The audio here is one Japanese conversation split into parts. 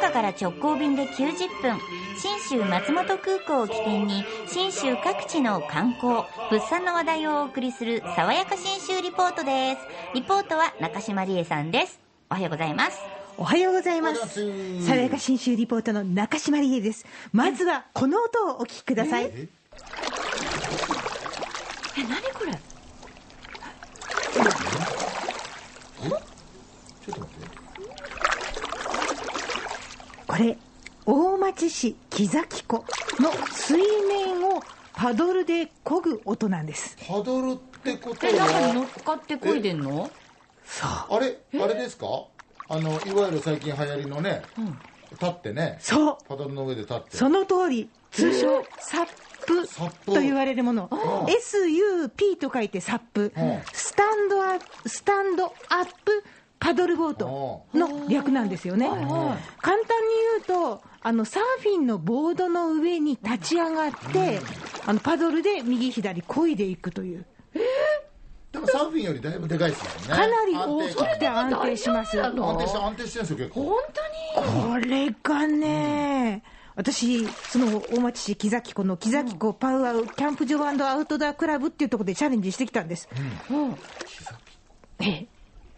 岡から直行便で90分信州松本空港を起点に信州各地の観光物産の話題をお送りする爽やか信州リポートですリポートは中島理恵さんですおはようございますおはようございます。さやか新州リポートの中島理恵です。まずはこの音をお聞きください。え何これちょっと待ってこれ、大町市木崎湖の水面をパドルで漕ぐ音なんです。パドルってことえ中に乗はっかって漕いでんの？そう。あれあれですか？あのいわゆる最近流行りのね、立ってねそう。パドルの上で立ってその通り、通称、サップサップと言われるもの。ん SUP と書いてサップうん。スタンドアスタンドアップパドルボートの略なんですよね。簡単と、あの、サーフィンのボードの上に立ち上がって、あの、パドルで右左漕いでいくという。でもサーフィンよりだいぶでかいですもんね。かなり大きくて安安定します。定安定して安定してるんですよ結構。本当に？これがね、私、その大町市木崎湖の木崎湖パウアウキャンプ場アウトドアクラブっていうところでチャレンジしてきたんです。うん。ええ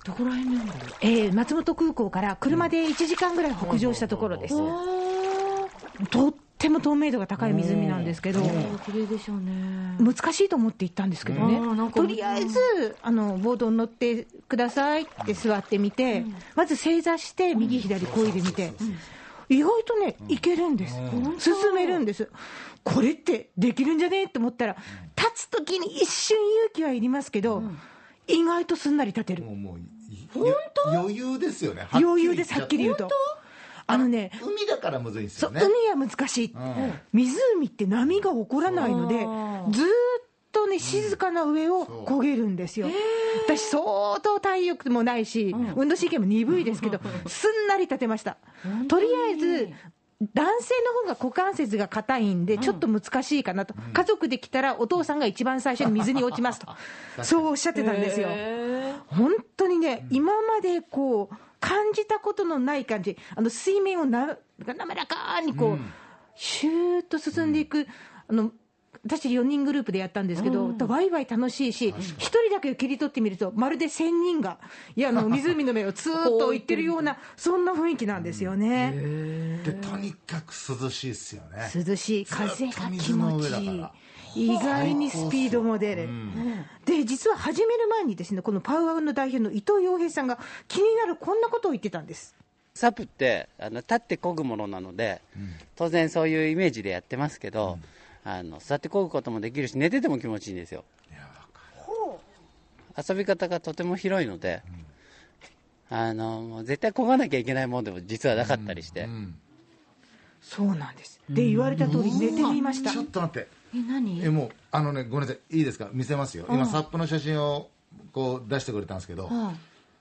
どこら辺なんだろう？ええ松本空港から車で1時間ぐらい北上したところです。とっても透明度が高い湖なんですけど、綺麗でしょうね。難しいと思って行ったんですけどね。うん。なん、かとりあえずあのボードに乗ってくださいって座ってみて、まず正座して右左こいでみて、意外とね、いけるんです、進めるんです、これってできるんじゃね？えと思ったら、立つときに一瞬勇気はいりますけど、意外とすんなり立てる、もうもう本当？余裕ですよね。余裕です、はっきり言うと。あのね海だからむずいんですよね。海は難しい、ん。湖って波が起こらないので、ずーっとね、静かな上を焦げるんですよ。私、相当体力もないし、運動神経も鈍いですけど、すんなり立てました。とりあえず、男性の方が股関節が硬いんで、ちょっと難しいかなと、家族で来たら、お父さんが一番最初に水に落ちますと、そうおっしゃってたんですよ。本当にね、今までこう、感じたことのない感じ、あの水面をな滑らかにこう、シューッと進んでいく、あの私、4人グループでやったんですけど、ワイワイ楽しいし、1人だけ切り取ってみると、まるで1000人が、いや、あの 湖の目をずーっと行ってるような、そんな雰囲気なんですよね。でとにかく涼しいですよね。涼しい、風が気持ちいい。意外にスピードも出る、で実は始める前にですねこのパウアウの代表の伊藤洋平さんが気になるこんなことを言ってたんです。サップってあの立って漕ぐものなので、当然そういうイメージでやってますけど、あの座って漕ぐこともできるし寝てても気持ちいいんですよ。遊び方がとても広いので、あのもう絶対漕がなきゃいけないものでも実はなかったりして、うんそうなんです。で言われた通り寝てみました。ちょっと待って。え何？えもうあのねごめんなさい。いいですか？見せますよ。今サップの写真をこう出してくれたんですけどはい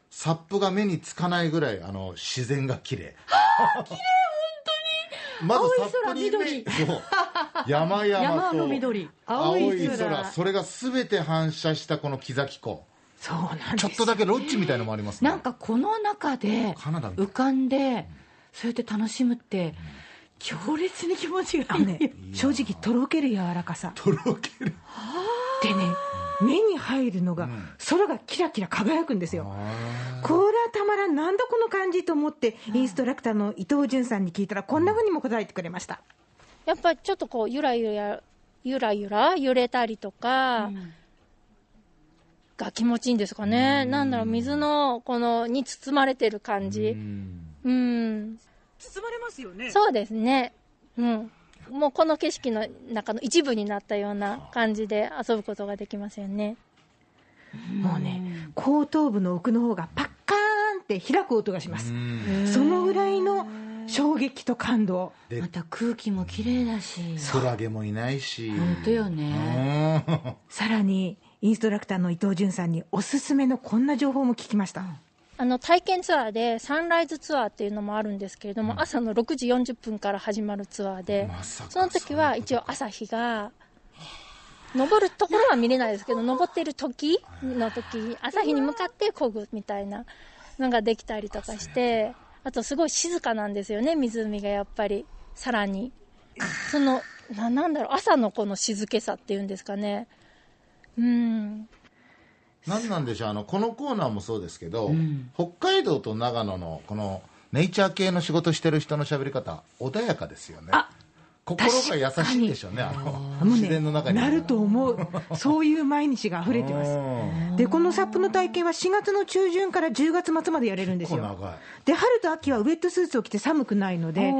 サップが目につかないぐらいあの自然が綺麗。綺麗本当に。まずサップに青い目そう山々と山の緑青い青い空。空それが全て反射したこの木崎湖。そうなんです。ちょっとだけロッジみたいのもありますね。なんかこの中で浮かんでそうやって楽しむって強烈に気持ちがいい。ね正直とろける柔らかさ。とろける。でね目に入るのが、空がキラキラ輝くんですよ。これはたまらん。なんだこの感じと思ってインストラクターの伊藤潤さんに聞いたらこんなふうにも答えてくれましたやっぱりちょっとこうゆらゆらゆらゆら揺れたりとかが気持ちいいんですかね、なんだろう水のこのに包まれてる感じ。うん。包まれますよね。そうですね。うん。もうこの景色の中の一部になったような感じで遊ぶことができますよね。もうね後頭部の奥の方がパッカーンって開く音がします。その衝撃と感動。でまた空気も綺麗だし。クラゲもいないし。本当よね。うん。さらにインストラクターの伊藤潤さんにおすすめのこんな情報も聞きました、あの体験ツアーでサンライズツアーっていうのもあるんですけれども、朝の6時40分から始まるツアーで、まその時は一応朝日が登るところは見れないですけど登っている時の時朝日に向かって漕ぐみたいなのができたりとかしてあとすごい静かなんですよね、湖がやっぱり、さらに。その、ななんだろう、朝のこの静けさっていうんですかね。うん。何なんでしょうあのこのコーナーもそうですけど、北海道と長野のこのネイチャー系の仕事してる人の喋り方穏やかですよねあ心が優しいんでしょうねあのもう自ね然の中になると思う、そういう毎日が溢れてます。で、このサップの体験は4月の中旬から10月末までやれるんですよ。で、春と秋はウェットスーツを着て寒くないので、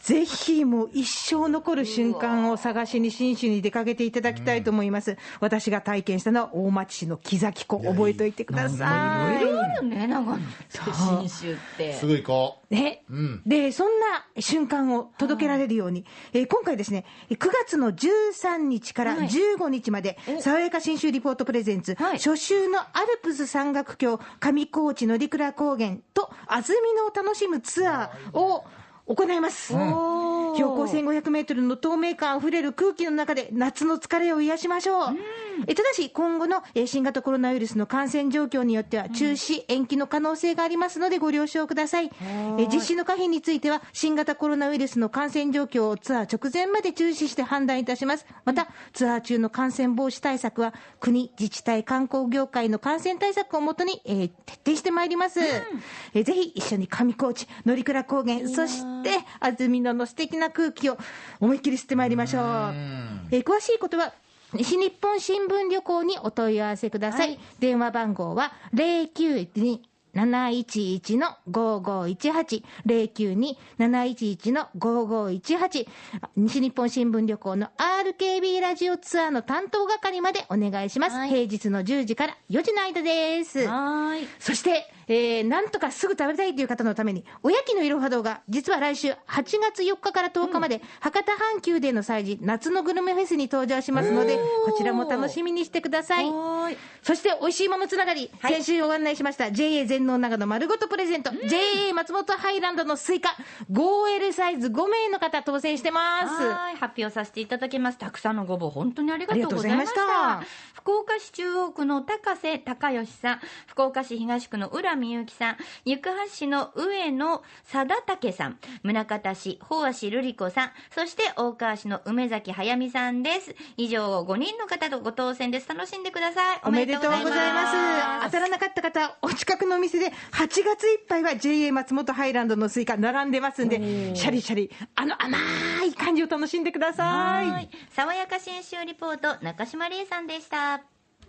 ぜひもう一生残る瞬間を探しに新州に出かけていただきたいと思います。私が体験したのは大町市の木崎湖、覚えておいてください。いろいろあるね、長野って、新州って。すぐ行こうね。うん。でそんな瞬間を届けられるように、えー今回ですね、9月の13日からはい。15日まで、爽やか新州リポートプレゼンツ、はい。初秋のアルプス山岳橋、上高地乗鞍高原と安曇野を楽しむツアーを行います。標高1500メートルの透明感あふれる空気の中で夏の疲れを癒しましょう。えただし、今後のえー新型コロナウイルスの感染状況によっては中止、延期の可能性がありますのでご了承ください。えー実施の可否については、新型コロナウイルスの感染状況をツアー直前まで注視して判断いたします。また、ツアー中の感染防止対策は、国、自治体、観光業界の感染対策をもとに、えー徹底してまいります。えーぜひ一緒に上高地、乗鞍高原、そして安曇野の素敵な空気を思いっきり吸ってまいりましょう。えー詳しいことは、西日本新聞旅行にお問い合わせください。電話番号は092 711の5518、092-711の5518、西日本新聞旅行の RKB ラジオツアーの担当係までお願いします。はい平日の10時から4時の間です。はーい。そして、えーなんとかすぐ食べたいという方のために、おやきのいろは動画、実は来週8月4日から10日まで、博多阪急での催事、夏のグルメフェスに登場しますので、こちらも楽しみにしてください。そして、美味しいものつながり、先週ご案内しました、JA 全農長野丸ごとプレゼント、JA 松本ハイランドのスイカ、5L サイズ5名の方当選してます。はい、発表させていただきます。たくさんのご応募、本当にありがとうございました。福岡市中央区の高瀬隆義さん、福岡市東区の浦美幸さん、行橋市の上野貞武さん、宗像市保足瑠璃子さん、そして大川市の梅崎早美さんです。以上5人の方とご当選です。楽しんでください。おめでとうございます。当たらなかった方、お近くのお店で8月いっぱいは JA 松本ハイランドのスイカ並んでますんで、シャリシャリ、あの甘い感じを楽しんでください。さわやか信州レポート、中島理恵さんでした。